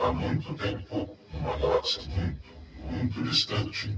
há muito tempo, numa galáxia muito, muito distante.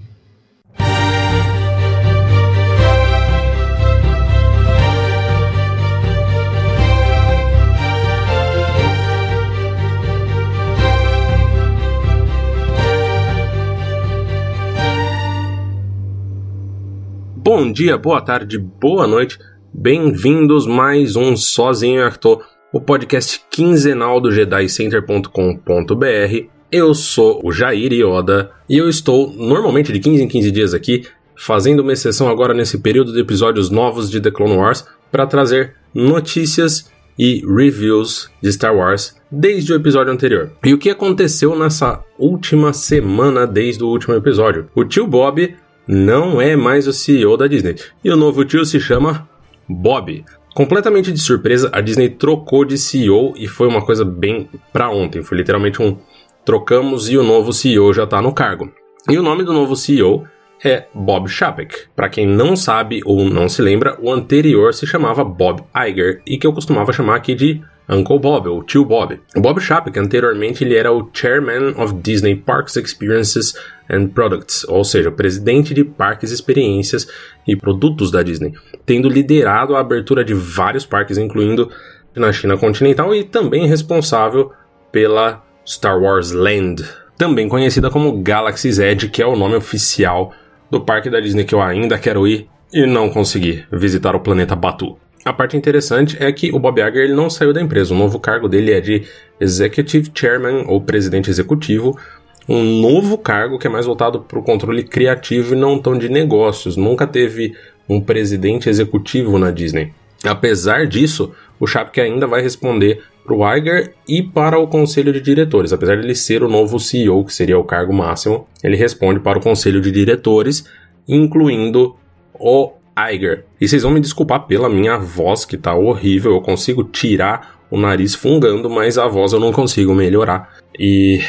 Bom dia, boa tarde, boa noite. Bem-vindos mais um Sozinho Arthur, o podcast quinzenal do JediCenter.com.br. Eu sou o Jair Yoda e eu estou normalmente de 15 em 15 dias aqui, fazendo uma exceção agora nesse período de episódios novos de The Clone Wars para trazer notícias e reviews de Star Wars desde o episódio anterior. E o que aconteceu nessa última semana desde o último episódio? O tio Bob não é mais o CEO da Disney e o novo tio se chama Bob. Completamente de surpresa, a Disney trocou de CEO e foi uma coisa bem pra ontem. Foi literalmente um trocamos e o novo CEO já tá no cargo. E o nome do novo CEO é Bob Chapek. Para quem não sabe ou não se lembra, o anterior se chamava Bob Iger e que eu costumava chamar aqui de Uncle Bob, ou Tio Bob. O Bob Chapek, anteriormente, ele era o Chairman of Disney Parks Experiences and Products, ou seja, presidente de parques, experiências e produtos da Disney, tendo liderado a abertura de vários parques, incluindo na China continental, e também responsável pela Star Wars Land, também conhecida como Galaxy's Edge, que é o nome oficial do parque da Disney que eu ainda quero ir e não consegui visitar o planeta Batu. A parte interessante é que o Bob Iger ele não saiu da empresa. O novo cargo dele é de Executive Chairman ou presidente executivo, um novo cargo que é mais voltado para o controle criativo e não tão de negócios. Nunca teve um presidente executivo na Disney. Apesar disso, o Chapek ainda vai responder para o Iger e para o conselho de diretores. Apesar de ele ser o novo CEO, que seria o cargo máximo, ele responde para o conselho de diretores, incluindo o Iger. E vocês vão me desculpar pela minha voz, que tá horrível. Eu consigo tirar o nariz fungando, mas a voz eu não consigo melhorar. E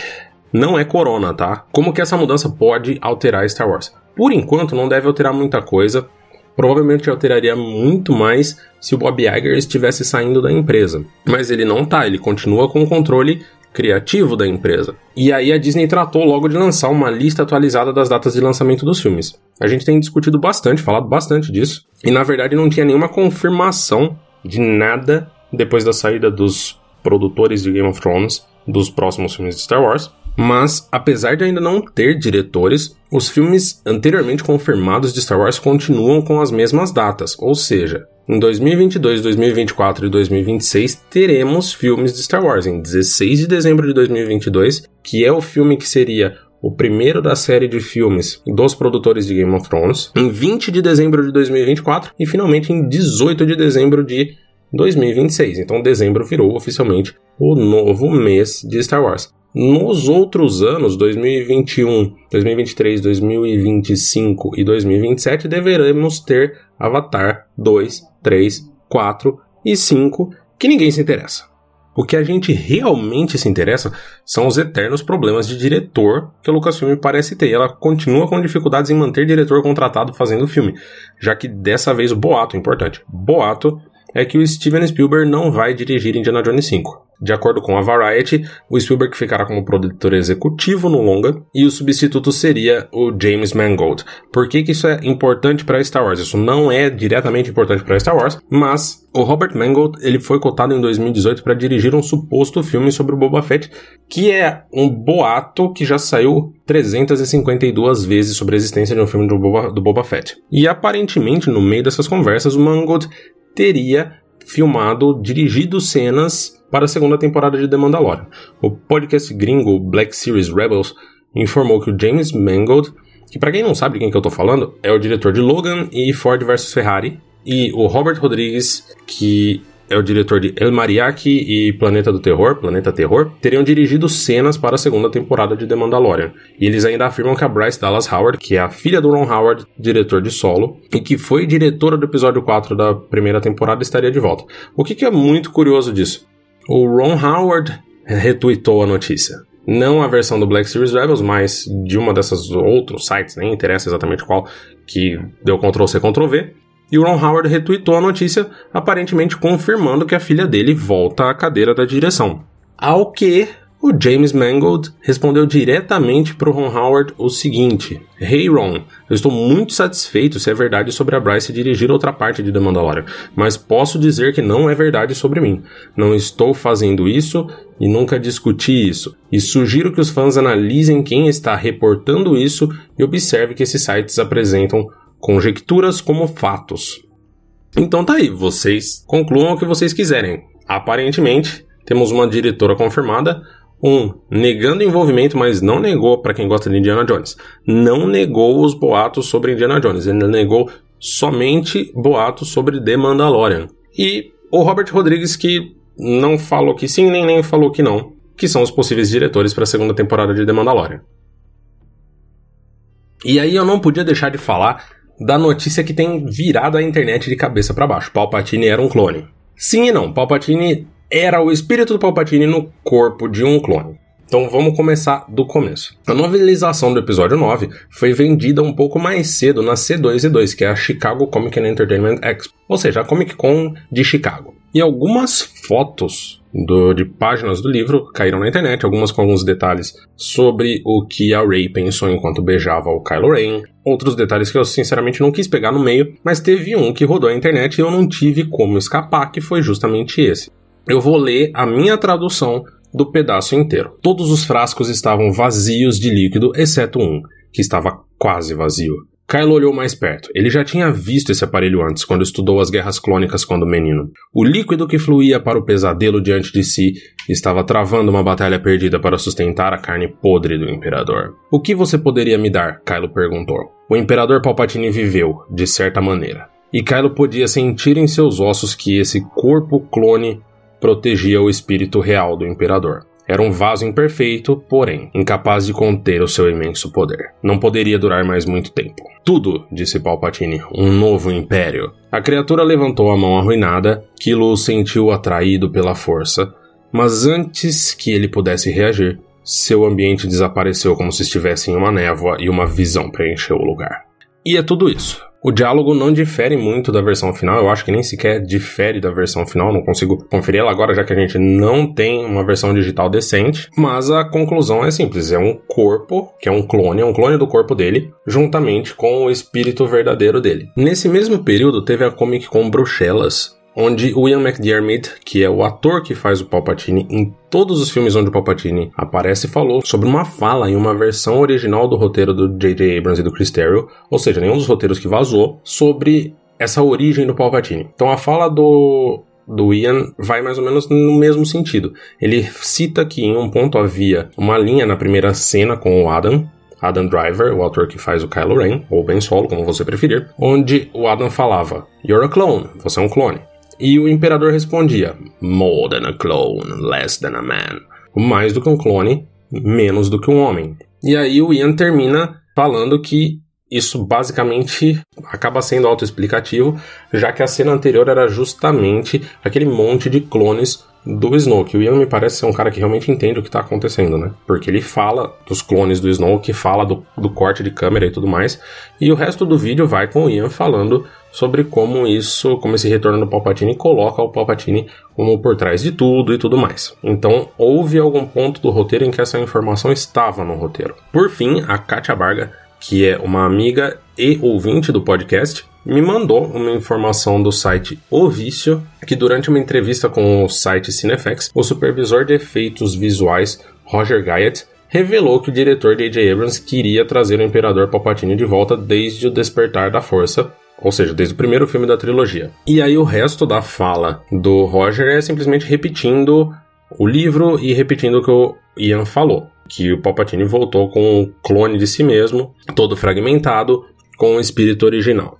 não é corona, tá? Como que essa mudança pode alterar Star Wars? Por enquanto, não deve alterar muita coisa. Provavelmente alteraria muito mais se o Bob Iger estivesse saindo da empresa. Mas ele não tá, ele continua com o controle criativo da empresa. E aí a Disney tratou logo de lançar uma lista atualizada das datas de lançamento dos filmes. A gente tem discutido bastante, falado bastante disso, e na verdade não tinha nenhuma confirmação de nada depois da saída dos produtores de Game of Thrones dos próximos filmes de Star Wars. Mas, apesar de ainda não ter diretores, os filmes anteriormente confirmados de Star Wars continuam com as mesmas datas, ou seja, em 2022, 2024 e 2026 teremos filmes de Star Wars. Em 16 de dezembro de 2022, que é o filme que seria o primeiro da série de filmes dos produtores de Game of Thrones, em 20 de dezembro de 2024 e finalmente em 18 de dezembro de 2026. Então dezembro virou oficialmente o novo mês de Star Wars. Nos outros anos, 2021, 2023, 2025 e 2027, deveremos ter Avatar 2, 3, 4 e 5, que ninguém se interessa. O que a gente realmente se interessa são os eternos problemas de diretor que a Lucasfilm parece ter. Ela continua com dificuldades em manter diretor contratado fazendo o filme, já que dessa vez o boato, importante, boato é que o Steven Spielberg não vai dirigir Indiana Jones 5. De acordo com a Variety, o Spielberg ficará como produtor executivo no longa e o substituto seria o James Mangold. Por que, que isso é importante para Star Wars? Isso não é diretamente importante para Star Wars, mas o Robert Mangold ele foi cotado em 2018 para dirigir um suposto filme sobre o Boba Fett, que é um boato que já saiu 352 vezes sobre a existência de um filme do Boba, do Boba Fett. E aparentemente, no meio dessas conversas, o Mangold teria filmado, dirigido cenas para a segunda temporada de The Mandalorian. O podcast gringo Black Series Rebels informou que o James Mangold, que para quem não sabe de quem que eu tô falando, é o diretor de Logan e Ford vs Ferrari, e o Robert Rodrigues, que é o diretor de El Mariachi e Planeta do Terror, Planeta Terror, teriam dirigido cenas para a segunda temporada de The Mandalorian. E eles ainda afirmam que a Bryce Dallas Howard, que é a filha do Ron Howard, diretor de Solo, e que foi diretora do episódio 4 da primeira temporada, estaria de volta. O que, que é muito curioso disso? O Ron Howard retweetou a notícia. Não a versão do Black Series Rebels, mas de uma dessas outros sites, nem interessa exatamente qual, que deu Ctrl-C, Ctrl-V e o Ron Howard retweetou a notícia, aparentemente confirmando que a filha dele volta à cadeira da direção. Ao que O James Mangold respondeu diretamente para o Ron Howard o seguinte: Hey Ron, eu estou muito satisfeito se é verdade sobre a Bryce dirigir outra parte de The Mandalorian, mas posso dizer que não é verdade sobre mim. Não estou fazendo isso e nunca discuti isso. E sugiro que os fãs analisem quem está reportando isso e observe que esses sites apresentam conjecturas como fatos. Então tá aí, vocês concluam o que vocês quiserem. Aparentemente, temos uma diretora confirmada, um, negando envolvimento, mas não negou para quem gosta de Indiana Jones. Não negou os boatos sobre Indiana Jones, ele negou somente boatos sobre The Mandalorian. E o Robert Rodrigues que não falou que sim, nem nem falou que não, que são os possíveis diretores para a segunda temporada de The Mandalorian. E aí eu não podia deixar de falar da notícia que tem virado a internet de cabeça para baixo. Palpatine era um clone. Sim e não, Palpatine era o espírito do Palpatine no corpo de um clone. Então vamos começar do começo. A novelização do episódio 9 foi vendida um pouco mais cedo na C2E2, que é a Chicago Comic and Entertainment Expo, ou seja, a Comic Con de Chicago. E algumas fotos do, de páginas do livro caíram na internet, algumas com alguns detalhes sobre o que a Rey pensou enquanto beijava o Kylo Ren, outros detalhes que eu sinceramente não quis pegar no meio, mas teve um que rodou a internet e eu não tive como escapar, que foi justamente esse. Eu vou ler a minha tradução do pedaço inteiro. Todos os frascos estavam vazios de líquido, exceto um, que estava quase vazio. Kylo olhou mais perto. Ele já tinha visto esse aparelho antes, quando estudou as guerras clônicas quando menino. O líquido que fluía para o pesadelo diante de si estava travando uma batalha perdida para sustentar a carne podre do Imperador. O que você poderia me dar? Kylo perguntou. O Imperador Palpatine viveu, de certa maneira. E Kylo podia sentir em seus ossos que esse corpo clone protegia o espírito real do imperador. Era um vaso imperfeito, porém, incapaz de conter o seu imenso poder. Não poderia durar mais muito tempo. Tudo, disse Palpatine, um novo império. A criatura levantou a mão arruinada, Kilo sentiu atraído pela força, mas antes que ele pudesse reagir, seu ambiente desapareceu como se estivesse em uma névoa e uma visão preencheu o lugar. E é tudo isso. O diálogo não difere muito da versão final, eu acho que nem sequer difere da versão final, não consigo conferir ela agora, já que a gente não tem uma versão digital decente. Mas a conclusão é simples: é um corpo, que é um clone, é um clone do corpo dele, juntamente com o espírito verdadeiro dele. Nesse mesmo período, teve a Comic Con Bruxelas, onde o Ian McDiarmid, que é o ator que faz o Palpatine em todos os filmes onde o Palpatine aparece, falou sobre uma fala em uma versão original do roteiro do J.J. Abrams e do Chris Terrio, ou seja, nenhum dos roteiros que vazou, sobre essa origem do Palpatine. Então a fala do do Ian vai mais ou menos no mesmo sentido. Ele cita que em um ponto havia uma linha na primeira cena com o Adam, Adam Driver, o autor que faz o Kylo Ren, ou Ben Solo, como você preferir, onde o Adam falava: You're a clone, você é um clone. E o imperador respondia: More than a clone, less than a man. Mais do que um clone, menos do que um homem. E aí o Ian termina falando que isso basicamente acaba sendo autoexplicativo, já que a cena anterior era justamente aquele monte de clones do Snoke. O Ian me parece ser um cara que realmente entende o que está acontecendo, né? Porque ele fala dos clones do Snoke, fala do, do corte de câmera e tudo mais, e o resto do vídeo vai com o Ian falando sobre como isso, como esse retorno do Palpatine coloca o Palpatine como por trás de tudo e tudo mais. Então, houve algum ponto do roteiro em que essa informação estava no roteiro. Por fim, a Katia Barga, que é uma amiga e ouvinte do podcast, me mandou uma informação do site O Vício, que durante uma entrevista com o site Cinefx, o supervisor de efeitos visuais Roger Guyett revelou que o diretor J.J. Abrams queria trazer o Imperador Palpatine de volta desde o Despertar da Força, ou seja, desde o primeiro filme da trilogia. E aí o resto da fala do Roger é simplesmente repetindo o livro e repetindo o que o Ian falou. Que o Palpatine voltou com um clone de si mesmo, todo fragmentado, com o espírito original.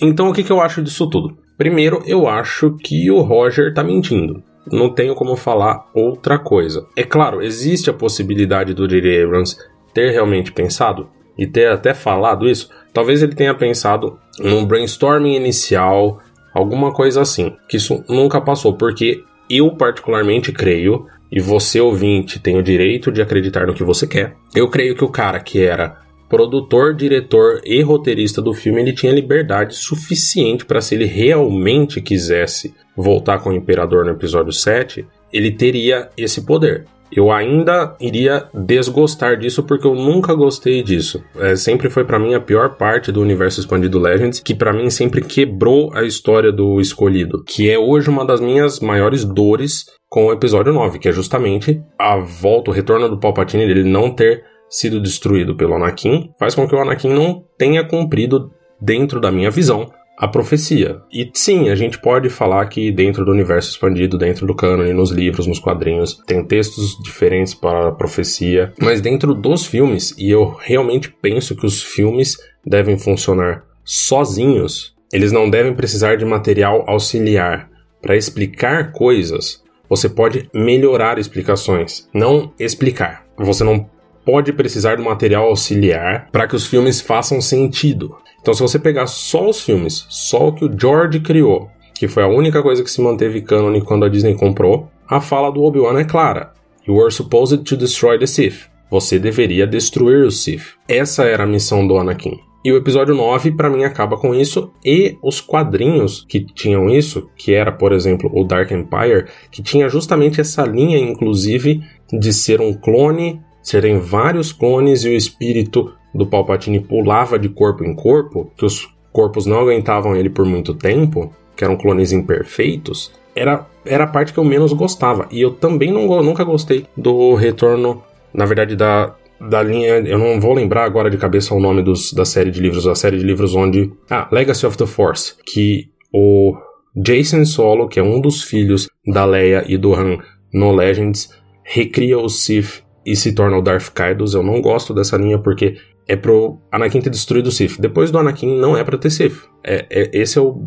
Então o que, que eu acho disso tudo? Primeiro, eu acho que o Roger tá mentindo. Não tenho como falar outra coisa. É claro, existe a possibilidade do J.J. Abrams ter realmente pensado e ter até falado isso, talvez ele tenha pensado num brainstorming inicial, alguma coisa assim, que isso nunca passou, porque eu particularmente creio, e você ouvinte tem o direito de acreditar no que você quer. Eu creio que o cara que era produtor, diretor e roteirista do filme, ele tinha liberdade suficiente para se ele realmente quisesse voltar com o imperador no episódio 7, ele teria esse poder. eu ainda iria desgostar disso porque eu nunca gostei disso. É, sempre foi para mim a pior parte do universo expandido Legends, que para mim sempre quebrou a história do escolhido, que é hoje uma das minhas maiores dores com o episódio 9, que é justamente a volta, o retorno do Palpatine, dele não ter sido destruído pelo Anakin, faz com que o Anakin não tenha cumprido, dentro da minha visão, a profecia. E sim, a gente pode falar que dentro do universo expandido, dentro do cânone, nos livros, nos quadrinhos, tem textos diferentes para a profecia, mas dentro dos filmes, e eu realmente penso que os filmes devem funcionar sozinhos, eles não devem precisar de material auxiliar para explicar coisas. Você pode melhorar explicações, não explicar. Você não pode precisar de material auxiliar para que os filmes façam sentido. Então, se você pegar só os filmes, só o que o George criou, que foi a única coisa que se manteve canon quando a Disney comprou, a fala do Obi-Wan é clara: You were supposed to destroy the Sith. Você deveria destruir os Sith. Essa era a missão do Anakin. E o episódio 9, para mim, acaba com isso. E os quadrinhos que tinham isso, que era, por exemplo, o Dark Empire, que tinha justamente essa linha, inclusive, de ser um clone, serem vários clones e o espírito do Palpatine pulava de corpo em corpo, que os corpos não aguentavam ele por muito tempo, que eram clones imperfeitos, era, era a parte que eu menos gostava. E eu também não, nunca gostei do retorno, na verdade, da, da linha. Eu não vou lembrar agora de cabeça o nome dos, da série de livros, a série de livros onde. Ah, Legacy of the Force, que o Jason Solo, que é um dos filhos da Leia e do Han no Legends, recria o Sith e se torna o Darth Kaidos. Eu não gosto dessa linha porque é pro Anakin ter destruído o Sith. Depois do Anakin não é para ter Sith. É, é, esse é o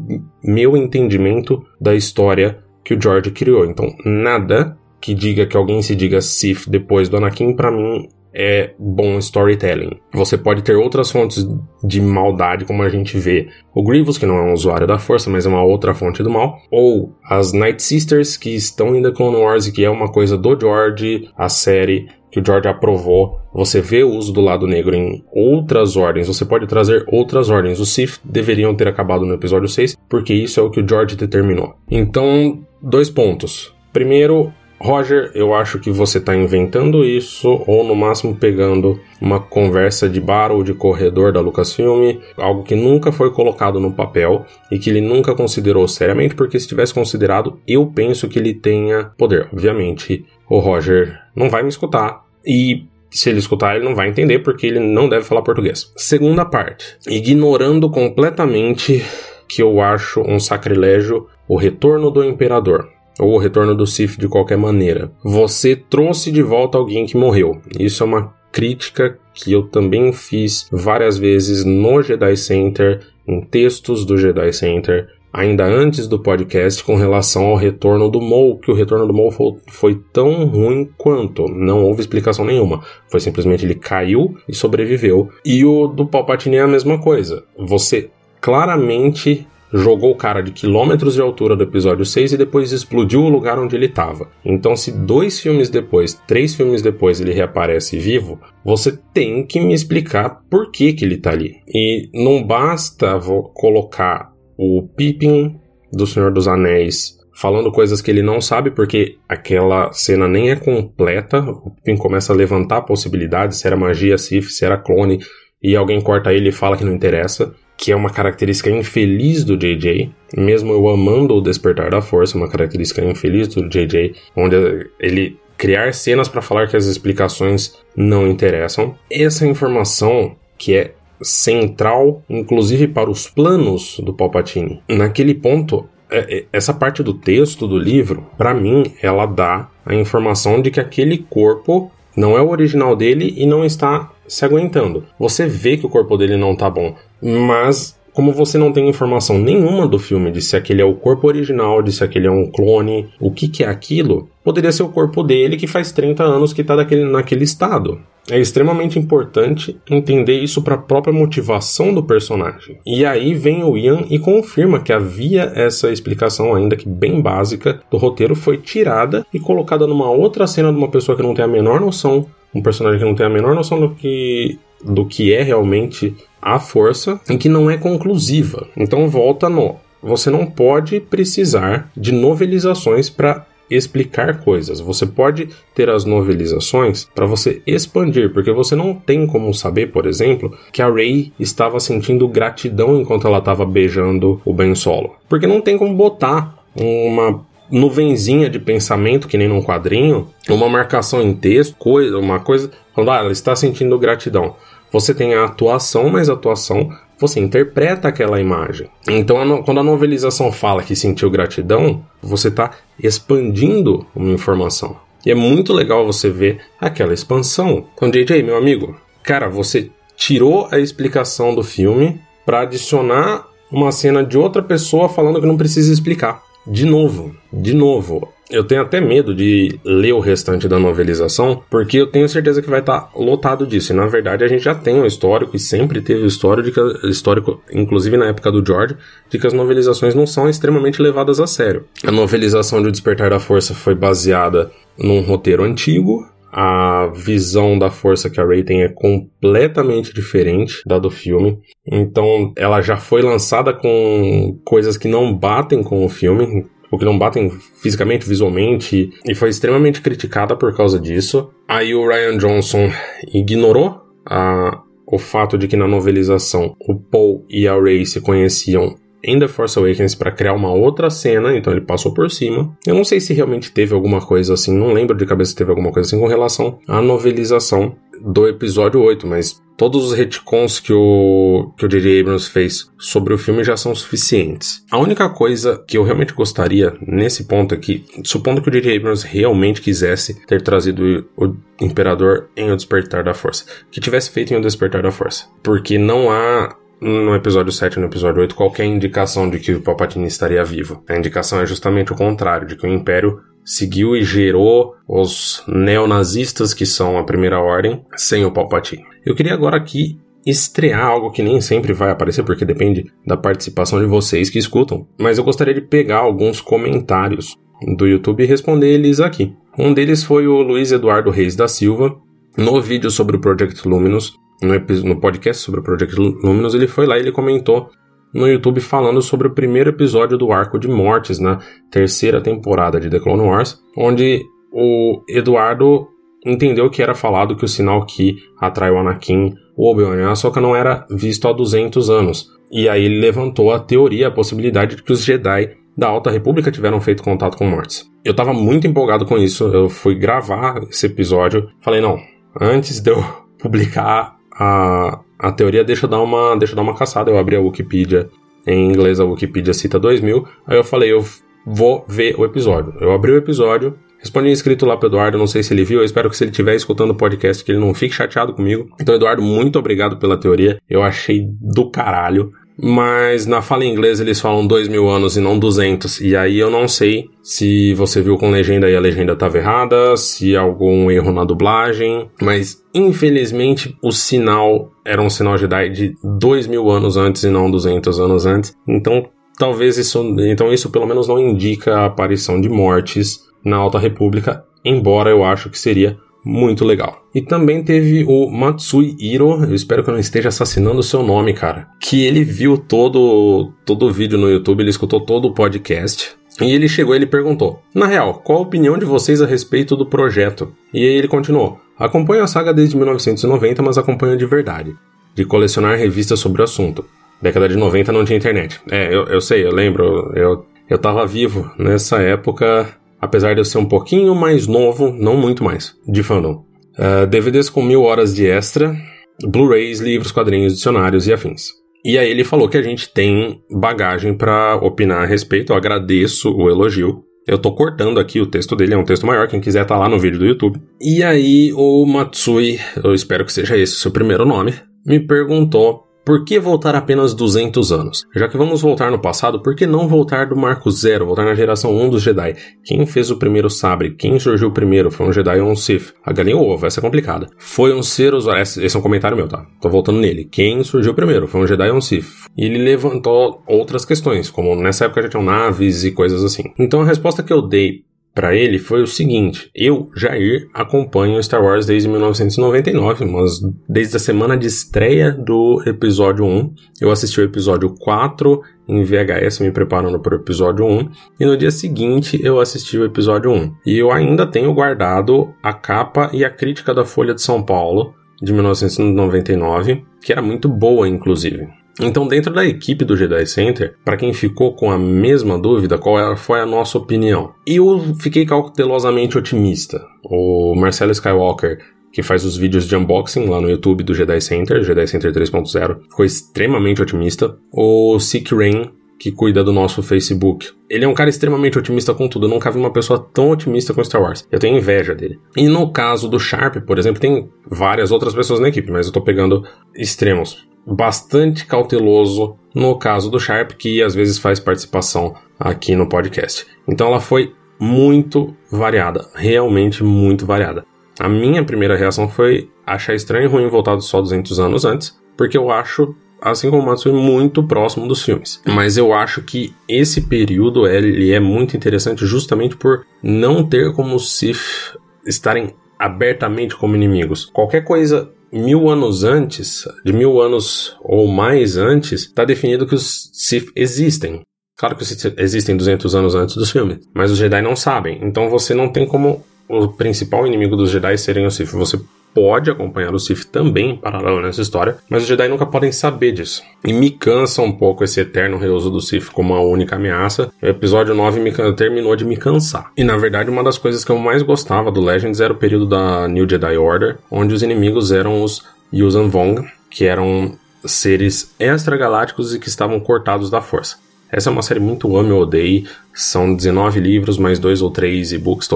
meu entendimento da história que o George criou. Então, nada que diga que alguém se diga Sith depois do Anakin, para mim, é bom storytelling. Você pode ter outras fontes de maldade, como a gente vê o Grievous, que não é um usuário da força, mas é uma outra fonte do mal, ou as Night Sisters, que estão em The Clone Wars que é uma coisa do George, a série que o George aprovou. Você vê o uso do lado negro em outras ordens, você pode trazer outras ordens. Os Sith deveriam ter acabado no episódio 6, porque isso é o que o George determinou. Então, dois pontos. Primeiro, Roger, eu acho que você está inventando isso, ou no máximo pegando uma conversa de bar ou de corredor da Lucasfilm, algo que nunca foi colocado no papel e que ele nunca considerou seriamente, porque se tivesse considerado, eu penso que ele tenha poder. Obviamente, o Roger não vai me escutar, e se ele escutar, ele não vai entender porque ele não deve falar português. Segunda parte, ignorando completamente que eu acho um sacrilégio o retorno do imperador ou o retorno do Sith de qualquer maneira. Você trouxe de volta alguém que morreu. Isso é uma crítica que eu também fiz várias vezes no Jedi Center, em textos do Jedi Center, ainda antes do podcast com relação ao retorno do Mou, que o retorno do Mou foi, foi, tão ruim quanto. Não houve explicação nenhuma. Foi simplesmente ele caiu e sobreviveu. E o do Palpatine é a mesma coisa. Você claramente jogou o cara de quilômetros de altura do episódio 6 e depois explodiu o lugar onde ele estava. Então, se dois filmes depois, três filmes depois, ele reaparece vivo, você tem que me explicar por que, que ele tá ali. E não basta colocar o Pippin do Senhor dos Anéis falando coisas que ele não sabe, porque aquela cena nem é completa. O Pippin começa a levantar possibilidades, se era magia, Sith, se era clone, e alguém corta ele e fala que não interessa. Que é uma característica infeliz do JJ, mesmo eu amando o Despertar da Força, uma característica infeliz do JJ, onde ele criar cenas para falar que as explicações não interessam. Essa informação que é central, inclusive para os planos do Palpatine. Naquele ponto, é, é, essa parte do texto do livro, para mim, ela dá a informação de que aquele corpo não é o original dele e não está se aguentando. Você vê que o corpo dele não tá bom, mas como você não tem informação nenhuma do filme de se aquele é o corpo original, de se aquele é um clone, o que, que é aquilo, poderia ser o corpo dele que faz 30 anos que está naquele estado. É extremamente importante entender isso para a própria motivação do personagem. E aí vem o Ian e confirma que havia essa explicação, ainda que bem básica, do roteiro foi tirada e colocada numa outra cena de uma pessoa que não tem a menor noção, um personagem que não tem a menor noção do que do que é realmente a força em que não é conclusiva. Então volta no você não pode precisar de novelizações para explicar coisas. Você pode ter as novelizações para você expandir, porque você não tem como saber, por exemplo, que a Rey estava sentindo gratidão enquanto ela estava beijando o Ben Solo. Porque não tem como botar uma nuvenzinha de pensamento, que nem num quadrinho, uma marcação em texto, coisa, uma coisa, falando, ah, ela está sentindo gratidão. Você tem a atuação, mas a atuação você interpreta aquela imagem. Então, a no, quando a novelização fala que sentiu gratidão, você está expandindo uma informação. E é muito legal você ver aquela expansão. Então, JJ, meu amigo, cara, você tirou a explicação do filme para adicionar uma cena de outra pessoa falando que não precisa explicar. De novo, de novo, eu tenho até medo de ler o restante da novelização, porque eu tenho certeza que vai estar tá lotado disso. E na verdade a gente já tem o histórico e sempre teve o histórico, que, histórico, inclusive na época do George, de que as novelizações não são extremamente levadas a sério. A novelização de O Despertar da Força foi baseada num roteiro antigo, a visão da força que a Rey tem é completamente diferente da do filme. Então, ela já foi lançada com coisas que não batem com o filme, ou que não batem fisicamente, visualmente, e foi extremamente criticada por causa disso. Aí o Ryan Johnson ignorou a, o fato de que na novelização o Paul e a Rey se conheciam em The Force Awakens para criar uma outra cena, então ele passou por cima. Eu não sei se realmente teve alguma coisa assim, não lembro de cabeça se teve alguma coisa assim com relação à novelização do episódio 8, mas todos os retcons que o que o J.J. Abrams fez sobre o filme já são suficientes. A única coisa que eu realmente gostaria nesse ponto aqui, supondo que o J.J. Abrams realmente quisesse ter trazido o Imperador em O Despertar da Força, que tivesse feito em O Despertar da Força, porque não há no episódio 7 e no episódio 8 qualquer indicação de que o Palpatine estaria vivo. A indicação é justamente o contrário, de que o Império seguiu e gerou os neonazistas que são a primeira ordem sem o Palpatine. Eu queria agora aqui estrear algo que nem sempre vai aparecer porque depende da participação de vocês que escutam, mas eu gostaria de pegar alguns comentários do YouTube e responder eles aqui. Um deles foi o Luiz Eduardo Reis da Silva, no vídeo sobre o Project Luminous, no, podcast sobre o Project Luminous, ele foi lá e ele comentou no YouTube falando sobre o primeiro episódio do Arco de Mortes na terceira temporada de The Clone Wars, onde o Eduardo entendeu que era falado que o sinal que atrai o Anakin, o Obi-Wan e Ahsoka não era visto há 200 anos. E aí ele levantou a teoria, a possibilidade de que os Jedi da Alta República tiveram feito contato com mortes. Eu tava muito empolgado com isso, eu fui gravar esse episódio, falei, não, antes de eu publicar a, a teoria, deixa dar uma, deixa dar uma caçada. Eu abri a Wikipedia em inglês, a Wikipedia cita 2000. Aí eu falei, eu vou ver o episódio. Eu abri o episódio, respondi inscrito lá pro Eduardo, não sei se ele viu, eu espero que se ele estiver escutando o podcast, que ele não fique chateado comigo. Então, Eduardo, muito obrigado pela teoria. Eu achei do caralho mas na fala em inglês eles falam dois mil anos e não 200, e aí eu não sei se você viu com legenda e a legenda estava errada, se algum erro na dublagem, mas infelizmente o sinal era um sinal Jedi de dois mil anos antes e não 200 anos antes, então talvez isso, então isso pelo menos não indica a aparição de mortes na Alta República, embora eu acho que seria muito legal. E também teve o Matsui Hiro, eu espero que eu não esteja assassinando o seu nome, cara, que ele viu todo, todo o vídeo no YouTube, ele escutou todo o podcast. E ele chegou e ele perguntou: Na real, qual a opinião de vocês a respeito do projeto? E aí ele continuou: Acompanho a saga desde 1990, mas acompanho de verdade, de colecionar revistas sobre o assunto. Década de 90 não tinha internet. É, eu, eu sei, eu lembro, eu, eu tava vivo nessa época apesar de eu ser um pouquinho mais novo, não muito mais, de fandom. Uh, DVDs com mil horas de extra, Blu-rays, livros, quadrinhos, dicionários e afins. E aí ele falou que a gente tem bagagem para opinar a respeito. Eu agradeço o elogio. Eu tô cortando aqui o texto dele, é um texto maior, quem quiser tá lá no vídeo do YouTube. E aí o Matsui, eu espero que seja esse o seu primeiro nome, me perguntou por que voltar apenas 200 anos? Já que vamos voltar no passado, por que não voltar do Marco Zero, voltar na geração 1 dos Jedi? Quem fez o primeiro sabre? Quem surgiu primeiro? Foi um Jedi ou um Sith? A galinha ou ovo, essa é complicada. Foi um ser usado. Esse é um comentário meu, tá? Tô voltando nele. Quem surgiu primeiro? Foi um Jedi ou um Sith? E ele levantou outras questões, como nessa época já tinham naves e coisas assim. Então a resposta que eu dei para ele foi o seguinte: eu, Jair, acompanho Star Wars desde 1999, mas desde a semana de estreia do episódio 1, eu assisti o episódio 4 em VHS, me preparando para o episódio 1, e no dia seguinte eu assisti o episódio 1. E eu ainda tenho guardado a capa e a crítica da Folha de São Paulo de 1999, que era muito boa, inclusive. Então, dentro da equipe do Jedi Center, para quem ficou com a mesma dúvida, qual foi a nossa opinião? Eu fiquei cautelosamente otimista. O Marcelo Skywalker, que faz os vídeos de unboxing lá no YouTube do Jedi Center, Jedi Center 3.0, ficou extremamente otimista. O Sick Rain, que cuida do nosso Facebook. Ele é um cara extremamente otimista com tudo. Eu nunca vi uma pessoa tão otimista com Star Wars. Eu tenho inveja dele. E no caso do Sharp, por exemplo, tem várias outras pessoas na equipe, mas eu tô pegando extremos bastante cauteloso no caso do Sharp, que às vezes faz participação aqui no podcast. Então ela foi muito variada, realmente muito variada. A minha primeira reação foi achar estranho e ruim voltado só 200 anos antes, porque eu acho, assim como o Matsui, muito próximo dos filmes. Mas eu acho que esse período ele é muito interessante justamente por não ter como Sith estarem abertamente como inimigos. Qualquer coisa mil anos antes, de mil anos ou mais antes, está definido que os Sith existem. Claro que os Sith existem 200 anos antes dos filmes, mas os Jedi não sabem. Então você não tem como o principal inimigo dos Jedi serem os Sith. Você pode acompanhar o Sith também em paralelo nessa história, mas os Jedi nunca podem saber disso. E me cansa um pouco esse eterno reuso do Sith como a única ameaça. O episódio 9 me, terminou de me cansar. E na verdade, uma das coisas que eu mais gostava do Legends era o período da New Jedi Order, onde os inimigos eram os Yuuzhan Vong, que eram seres extragalácticos e que estavam cortados da força. Essa é uma série muito ame ou odeie. São 19 livros, mais dois ou três e-books,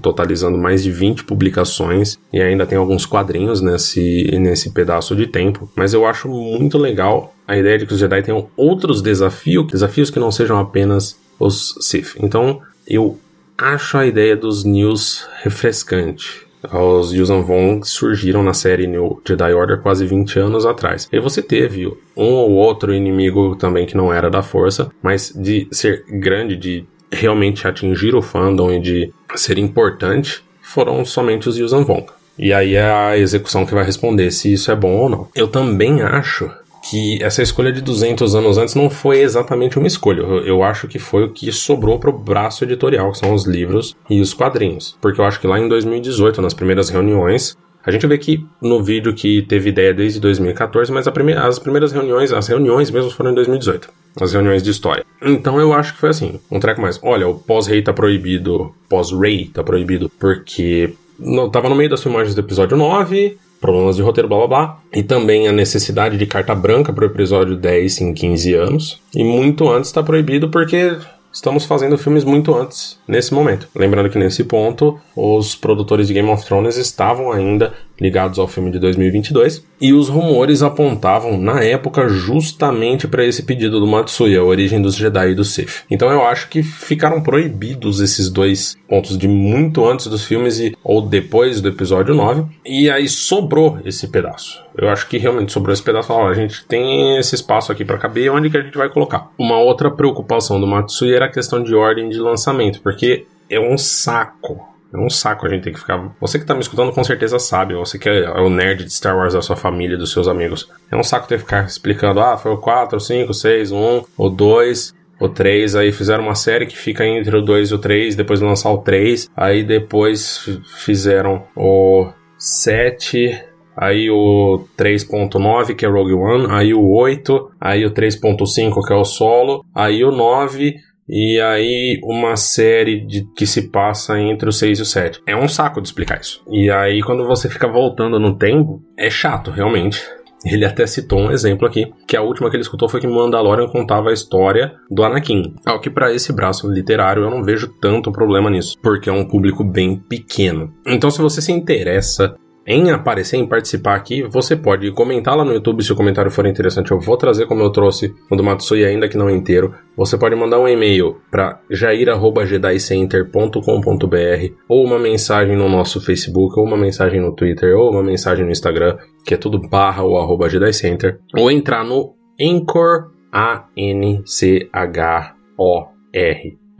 totalizando mais de 20 publicações. E ainda tem alguns quadrinhos nesse, nesse pedaço de tempo. Mas eu acho muito legal a ideia de que os Jedi tenham outros desafios, desafios que não sejam apenas os Sith. Então, eu acho a ideia dos News refrescante os Yuuzhan Vong surgiram na série New Jedi Order quase 20 anos atrás. E você teve um ou outro inimigo também que não era da força, mas de ser grande, de realmente atingir o fandom e de ser importante, foram somente os Yuuzhan Vong. E aí é a execução que vai responder se isso é bom ou não. Eu também acho que essa escolha de 200 anos antes não foi exatamente uma escolha. Eu, eu acho que foi o que sobrou pro braço editorial, que são os livros e os quadrinhos. Porque eu acho que lá em 2018, nas primeiras reuniões, a gente vê que no vídeo que teve ideia desde 2014, mas prime as primeiras reuniões, as reuniões mesmo foram em 2018. As reuniões de história. Então eu acho que foi assim. Um treco mais. Olha, o pós-rei tá proibido. Pós-rei tá proibido porque. No, tava no meio das filmagens do episódio 9 problemas de roteiro, blá blá blá. E também a necessidade de carta branca para o episódio 10 em 15 anos. E muito antes está proibido porque estamos fazendo filmes muito antes, nesse momento. Lembrando que nesse ponto, os produtores de Game of Thrones estavam ainda ligados ao filme de 2022, e os rumores apontavam na época justamente para esse pedido do Matsuya, a origem dos Jedi e do Sith. Então eu acho que ficaram proibidos esses dois pontos de muito antes dos filmes e ou depois do episódio 9, e aí sobrou esse pedaço. Eu acho que realmente sobrou esse pedaço. Ó, a gente tem esse espaço aqui para caber, onde que a gente vai colocar? Uma outra preocupação do Matsuya era a questão de ordem de lançamento, porque é um saco é um saco a gente ter que ficar. Você que tá me escutando com certeza sabe. Você que é o nerd de Star Wars da sua família, dos seus amigos. É um saco ter que ficar explicando: ah, foi o 4, 5, 6, 1, o 2, o 3. Aí fizeram uma série que fica entre o 2 e o 3. Depois lançar o 3. Aí depois fizeram o 7. Aí o 3.9, que é Rogue One. Aí o 8. Aí o 3.5, que é o solo. Aí o 9 e aí uma série de, que se passa entre o 6 e o 7. É um saco de explicar isso. E aí quando você fica voltando no tempo, é chato, realmente. Ele até citou um exemplo aqui, que a última que ele escutou foi que Mandalorian contava a história do Anakin. Ao que para esse braço literário eu não vejo tanto problema nisso, porque é um público bem pequeno. Então se você se interessa em aparecer, em participar aqui, você pode comentar lá no YouTube se o comentário for interessante. Eu vou trazer como eu trouxe o do Matsui, ainda que não inteiro. Você pode mandar um e-mail para jair.jedicenter.com.br ou uma mensagem no nosso Facebook, ou uma mensagem no Twitter, ou uma mensagem no Instagram, que é tudo barra ou arroba Jedicenter, ou entrar no Anchor, A-N-C-H-O-R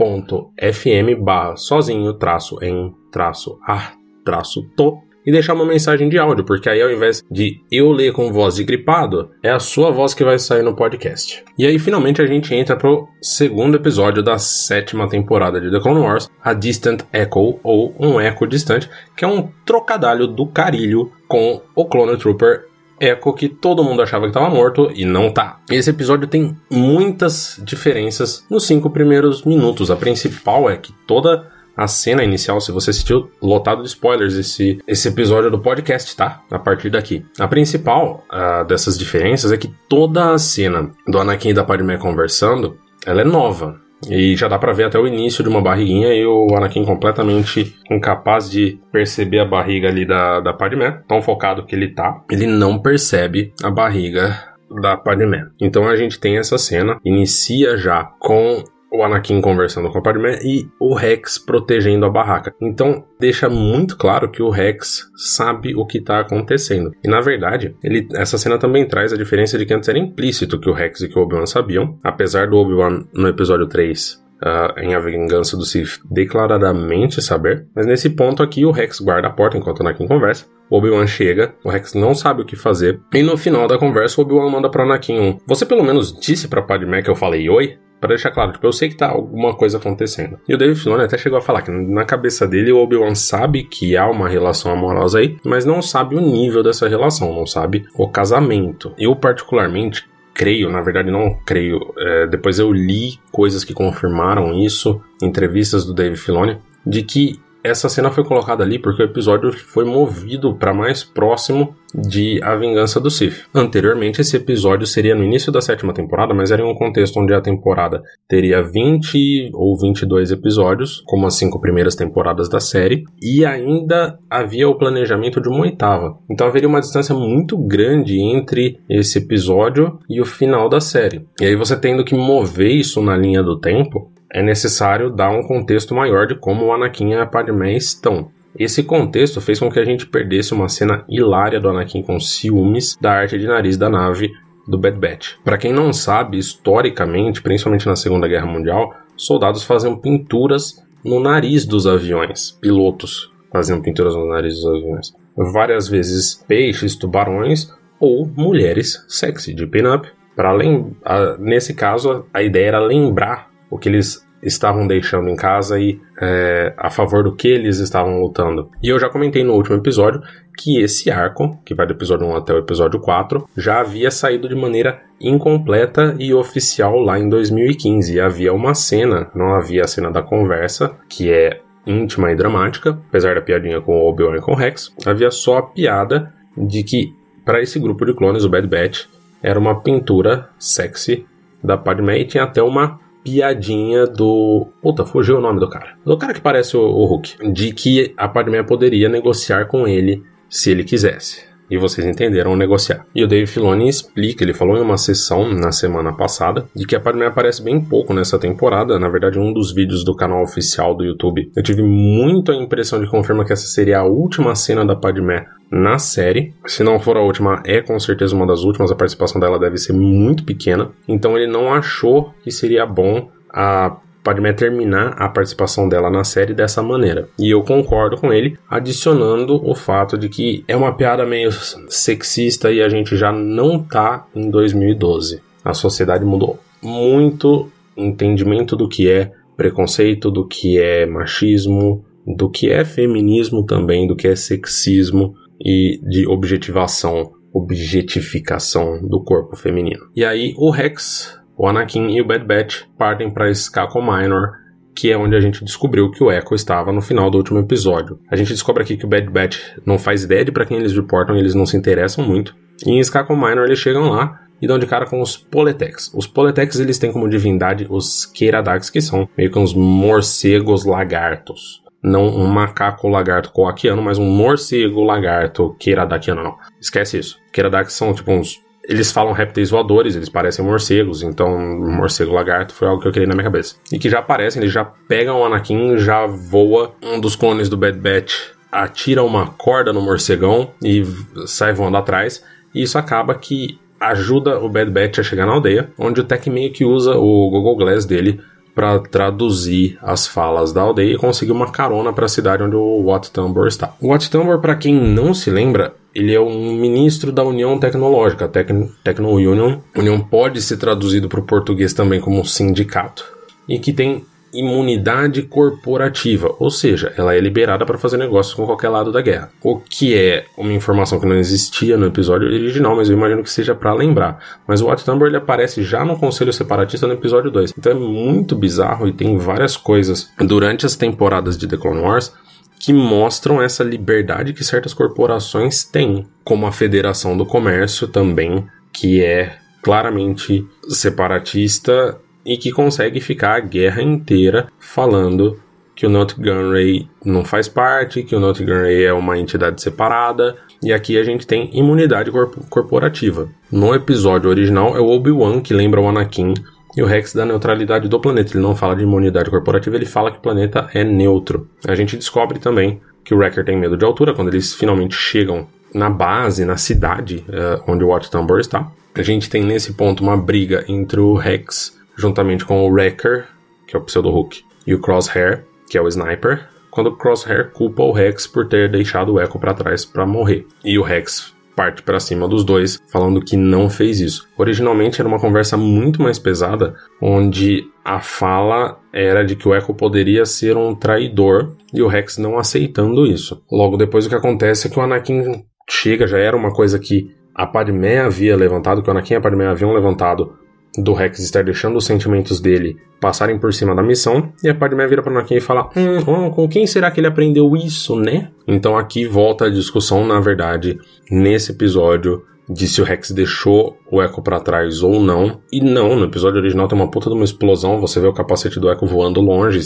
anchor.fm barra sozinho traço em traço a traço to e deixar uma mensagem de áudio, porque aí ao invés de eu ler com voz de gripado, é a sua voz que vai sair no podcast. E aí finalmente a gente entra pro segundo episódio da sétima temporada de The Clone Wars, a Distant Echo, ou um eco distante, que é um trocadilho do carilho com o Clone Trooper Echo que todo mundo achava que estava morto e não tá. Esse episódio tem muitas diferenças nos cinco primeiros minutos. A principal é que toda a cena inicial, se você assistiu, lotado de spoilers esse, esse episódio do podcast, tá? A partir daqui. A principal uh, dessas diferenças é que toda a cena do Anakin e da Padmé conversando, ela é nova. E já dá para ver até o início de uma barriguinha e o Anakin completamente incapaz de perceber a barriga ali da, da Padmé, tão focado que ele tá. Ele não percebe a barriga da Padmé. Então a gente tem essa cena, inicia já com o Anakin conversando com a Padmé e o Rex protegendo a barraca. Então deixa muito claro que o Rex sabe o que está acontecendo. E na verdade, ele, essa cena também traz a diferença de que antes era implícito que o Rex e que o Obi-Wan sabiam, apesar do Obi-Wan no episódio 3 Uh, em A Vingança do Sith declaradamente saber, mas nesse ponto aqui o Rex guarda a porta enquanto Anakin conversa. O Obi-Wan chega, o Rex não sabe o que fazer, e no final da conversa o Obi-Wan manda para Anakin um: Você pelo menos disse pra Padmé que eu falei oi? Para deixar claro, tipo, eu sei que tá alguma coisa acontecendo. E o David Filoni até chegou a falar que na cabeça dele o Obi-Wan sabe que há uma relação amorosa aí, mas não sabe o nível dessa relação, não sabe o casamento. Eu particularmente creio, na verdade não creio, é, depois eu li coisas que confirmaram isso, entrevistas do Dave Filoni, de que essa cena foi colocada ali porque o episódio foi movido para mais próximo de A Vingança do Sith. Anteriormente, esse episódio seria no início da sétima temporada, mas era em um contexto onde a temporada teria 20 ou 22 episódios, como as cinco primeiras temporadas da série, e ainda havia o planejamento de uma oitava. Então haveria uma distância muito grande entre esse episódio e o final da série. E aí você tendo que mover isso na linha do tempo, é necessário dar um contexto maior de como o Anakin e a Padmé estão. Esse contexto fez com que a gente perdesse uma cena hilária do Anakin com ciúmes da arte de nariz da nave do Bad Batch. Para quem não sabe, historicamente, principalmente na Segunda Guerra Mundial, soldados faziam pinturas no nariz dos aviões. Pilotos faziam pinturas no nariz dos aviões. Várias vezes peixes, tubarões ou mulheres sexy de pin-up. Para nesse caso, a ideia era lembrar o que eles estavam deixando em casa e é, a favor do que eles estavam lutando. E eu já comentei no último episódio que esse arco, que vai do episódio 1 até o episódio 4, já havia saído de maneira incompleta e oficial lá em 2015. E havia uma cena, não havia a cena da conversa, que é íntima e dramática, apesar da piadinha com o Obi-Wan e com o Rex, havia só a piada de que para esse grupo de clones, o Bad Batch, era uma pintura sexy da Padmé e tinha até uma piadinha do. Puta, fugiu o nome do cara. Do cara que parece o, o Hulk. De que a Padmé poderia negociar com ele se ele quisesse. E vocês entenderam negociar. E o Dave Filoni explica, ele falou em uma sessão na semana passada, de que a Padmé aparece bem pouco nessa temporada. Na verdade, um dos vídeos do canal oficial do YouTube. Eu tive muito a impressão de confirma que essa seria a última cena da Padmé na série. Se não for a última, é com certeza uma das últimas. A participação dela deve ser muito pequena. Então ele não achou que seria bom a Padmé terminar a participação dela na série dessa maneira. E eu concordo com ele, adicionando o fato de que é uma piada meio sexista e a gente já não tá em 2012. A sociedade mudou muito entendimento do que é preconceito, do que é machismo, do que é feminismo também, do que é sexismo e de objetivação, objetificação do corpo feminino. E aí o Rex, o Anakin e o Bad Batch partem para Skako Minor, que é onde a gente descobriu que o Echo estava no final do último episódio. A gente descobre aqui que o Bad Batch não faz ideia de para quem eles reportam, eles não se interessam muito. E em Skako Minor eles chegam lá e dão de cara com os Poletex. Os Poletex eles têm como divindade os Keradaks, que são meio que uns morcegos lagartos não um macaco lagarto coaquiano, mas um morcego lagarto queiradaquiano, não. Esquece isso. Queiradak são tipo uns. Eles falam répteis voadores, eles parecem morcegos, então morcego lagarto foi algo que eu queria na minha cabeça. E que já aparecem, eles já pegam o Anakin, já voa um dos clones do Bad Batch, atira uma corda no morcegão e sai voando atrás. E isso acaba que ajuda o Bad Batch a chegar na aldeia, onde o Tech meio que usa o Google Glass dele para traduzir as falas da aldeia e conseguir uma carona para a cidade onde o Wat Tambor está. O Wat Tambor, para quem não se lembra, ele é um ministro da União Tecnológica, Tec Tecno Union. União pode ser traduzido para o português também como sindicato e que tem imunidade corporativa, ou seja, ela é liberada para fazer negócios com qualquer lado da guerra. O que é uma informação que não existia no episódio original, mas eu imagino que seja para lembrar. Mas o Wattumber ele aparece já no Conselho Separatista no episódio 2. Então é muito bizarro e tem várias coisas durante as temporadas de The Clone Wars que mostram essa liberdade que certas corporações têm, como a Federação do Comércio também, que é claramente separatista e que consegue ficar a guerra inteira falando que o Not Gunray não faz parte, que o Not Gunray é uma entidade separada, e aqui a gente tem imunidade corp corporativa. No episódio original é o Obi-Wan que lembra o Anakin e o Rex da neutralidade do planeta. Ele não fala de imunidade corporativa, ele fala que o planeta é neutro. A gente descobre também que o Wrecker tem medo de altura quando eles finalmente chegam na base, na cidade uh, onde o Watch Tambor está. A gente tem nesse ponto uma briga entre o Rex juntamente com o Wrecker, que é o pseudo Hulk, e o Crosshair, que é o Sniper, quando o Crosshair culpa o Rex por ter deixado o Echo para trás para morrer. E o Rex parte para cima dos dois, falando que não fez isso. Originalmente era uma conversa muito mais pesada, onde a fala era de que o Echo poderia ser um traidor e o Rex não aceitando isso. Logo depois o que acontece é que o Anakin chega, já era uma coisa que a Padmé havia levantado, que o Anakin e a Padmé haviam levantado do Rex estar deixando os sentimentos dele passarem por cima da missão, e a Padmé vira para Anakin e fala: hum, com quem será que ele aprendeu isso, né? Então aqui volta a discussão, na verdade, nesse episódio de se o Rex deixou o Echo para trás ou não. E não, no episódio original tem uma puta de uma explosão, você vê o capacete do Echo voando longe,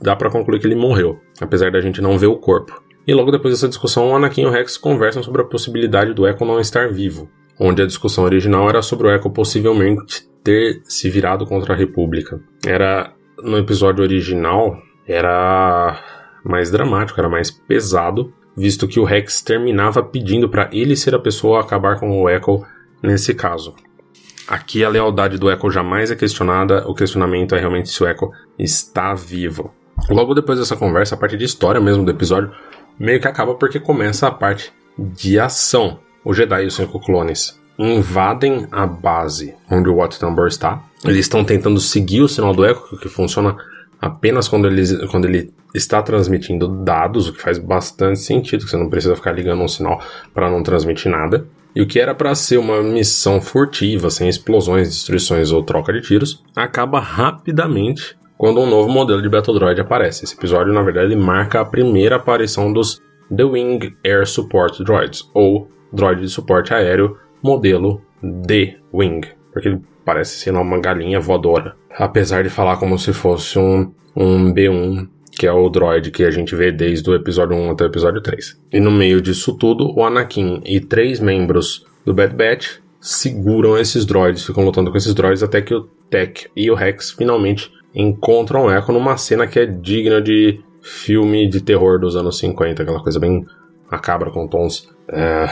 dá para concluir que ele morreu, apesar da gente não ver o corpo. E logo depois dessa discussão, o Anakin e o Rex conversam sobre a possibilidade do Echo não estar vivo onde a discussão original era sobre o Echo possivelmente ter se virado contra a República. Era no episódio original era mais dramático, era mais pesado, visto que o Rex terminava pedindo para ele ser a pessoa a acabar com o Echo nesse caso. Aqui a lealdade do Echo jamais é questionada, o questionamento é realmente se o Echo está vivo. Logo depois dessa conversa, a parte de história mesmo do episódio meio que acaba porque começa a parte de ação o Jedi e os cinco clones invadem a base onde o Wat Tambor está. Eles estão tentando seguir o sinal do Echo, que funciona apenas quando ele, quando ele está transmitindo dados, o que faz bastante sentido, que você não precisa ficar ligando um sinal para não transmitir nada. E o que era para ser uma missão furtiva, sem explosões, destruições ou troca de tiros, acaba rapidamente quando um novo modelo de Battle aparece. Esse episódio, na verdade, marca a primeira aparição dos The Wing Air Support Droids, ou droid de suporte aéreo modelo D-Wing, porque ele parece ser uma galinha voadora. Apesar de falar como se fosse um, um B1, que é o droid que a gente vê desde o episódio 1 até o episódio 3. E no meio disso tudo, o Anakin e três membros do Bad Batch seguram esses droids, ficam lutando com esses droids até que o Tech e o Rex finalmente encontram o Echo numa cena que é digna de filme de terror dos anos 50, aquela coisa bem macabra com tons é,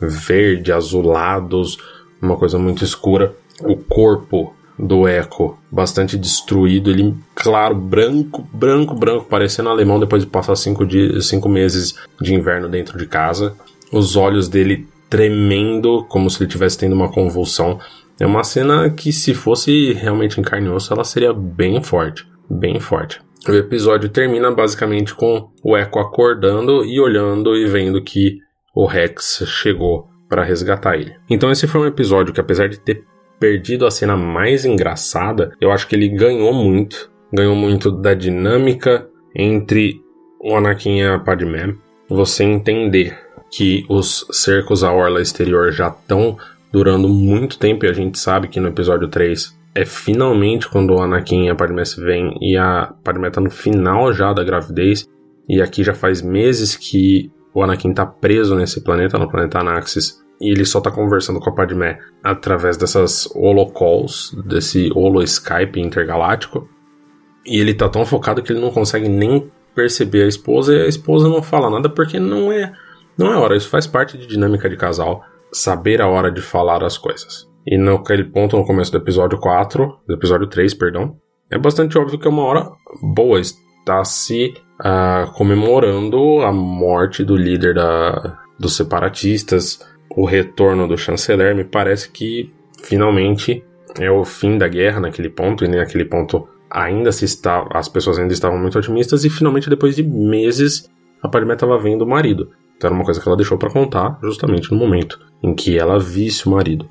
verde, azulados, uma coisa muito escura. O corpo do Echo bastante destruído, ele, claro, branco, branco, branco, parecendo alemão depois de passar cinco, dias, cinco meses de inverno dentro de casa. Os olhos dele tremendo, como se ele estivesse tendo uma convulsão. É uma cena que, se fosse realmente em carne e osso, ela seria bem forte. Bem forte. O episódio termina basicamente com o Echo acordando e olhando e vendo que o Rex chegou para resgatar ele. Então esse foi um episódio que apesar de ter perdido a cena mais engraçada, eu acho que ele ganhou muito, ganhou muito da dinâmica entre o Anakin e a Padmé. Você entender que os cercos à orla exterior já estão durando muito tempo e a gente sabe que no episódio 3 é finalmente quando o Anakin e a Padmé se vêm e a Padmé tá no final já da gravidez e aqui já faz meses que o Anakin tá preso nesse planeta, no planeta Anaxis, e ele só tá conversando com a Padmé através dessas holocalls, desse holo Skype intergaláctico. E ele tá tão focado que ele não consegue nem perceber a esposa e a esposa não fala nada porque não é não é hora, isso faz parte de dinâmica de casal, saber a hora de falar as coisas. E naquele ponto no começo do episódio 4, do episódio 3, perdão, é bastante óbvio que é uma hora boa. Está se comemorando a morte do líder da, dos separatistas, o retorno do chanceler. Me parece que finalmente é o fim da guerra naquele ponto, e naquele ponto ainda se está, as pessoas ainda estavam muito otimistas, e finalmente depois de meses a Padmé estava vendo o marido. Então era uma coisa que ela deixou para contar justamente no momento em que ela visse o marido.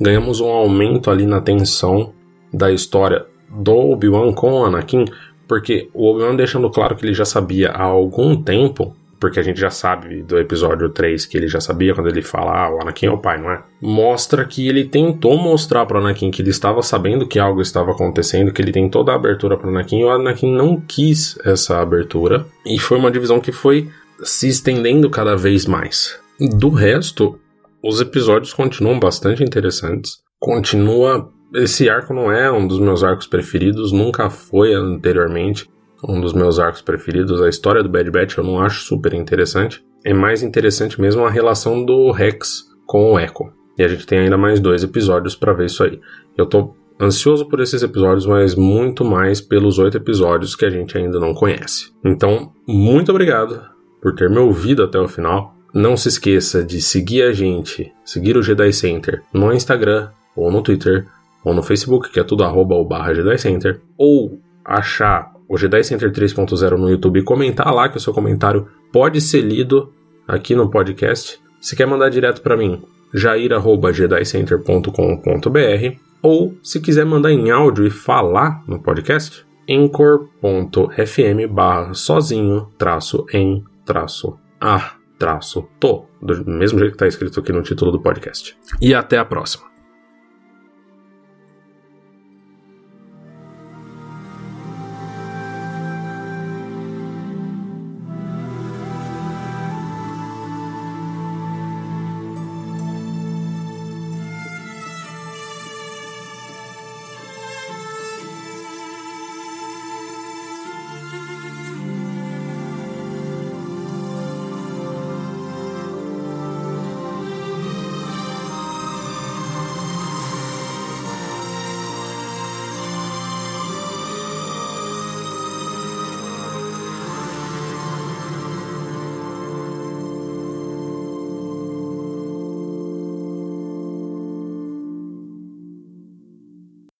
Ganhamos um aumento ali na tensão da história do Obi-Wan com o Anakin, porque o Obi-Wan deixando claro que ele já sabia há algum tempo porque a gente já sabe do episódio 3 que ele já sabia quando ele fala, ah, o Anakin é o pai, não é? Mostra que ele tentou mostrar para Anakin que ele estava sabendo que algo estava acontecendo, que ele tem toda a abertura para Anakin, e o Anakin não quis essa abertura, e foi uma divisão que foi se estendendo cada vez mais. Do resto, os episódios continuam bastante interessantes. Continua. Esse arco não é um dos meus arcos preferidos, nunca foi anteriormente um dos meus arcos preferidos. A história do Bad Batch eu não acho super interessante. É mais interessante mesmo a relação do Rex com o Echo. E a gente tem ainda mais dois episódios para ver isso aí. Eu tô ansioso por esses episódios, mas muito mais pelos oito episódios que a gente ainda não conhece. Então, muito obrigado por ter me ouvido até o final. Não se esqueça de seguir a gente, seguir o Jedi Center no Instagram, ou no Twitter, ou no Facebook, que é tudo arroba ou barra Jedi Center, ou achar o Jedi Center 3.0 no YouTube e comentar lá que o seu comentário pode ser lido aqui no podcast. Se quer mandar direto para mim, jair@jedicenter.com.br ou se quiser mandar em áudio e falar no podcast, anchor.fm barra sozinho traço em traço a traço to, do mesmo jeito que está escrito aqui no título do podcast. E até a próxima.